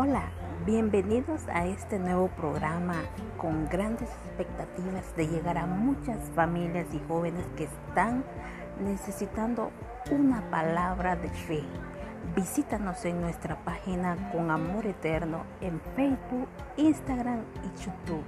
Hola, bienvenidos a este nuevo programa con grandes expectativas de llegar a muchas familias y jóvenes que están necesitando una palabra de fe. Visítanos en nuestra página con amor eterno en Facebook, Instagram y YouTube.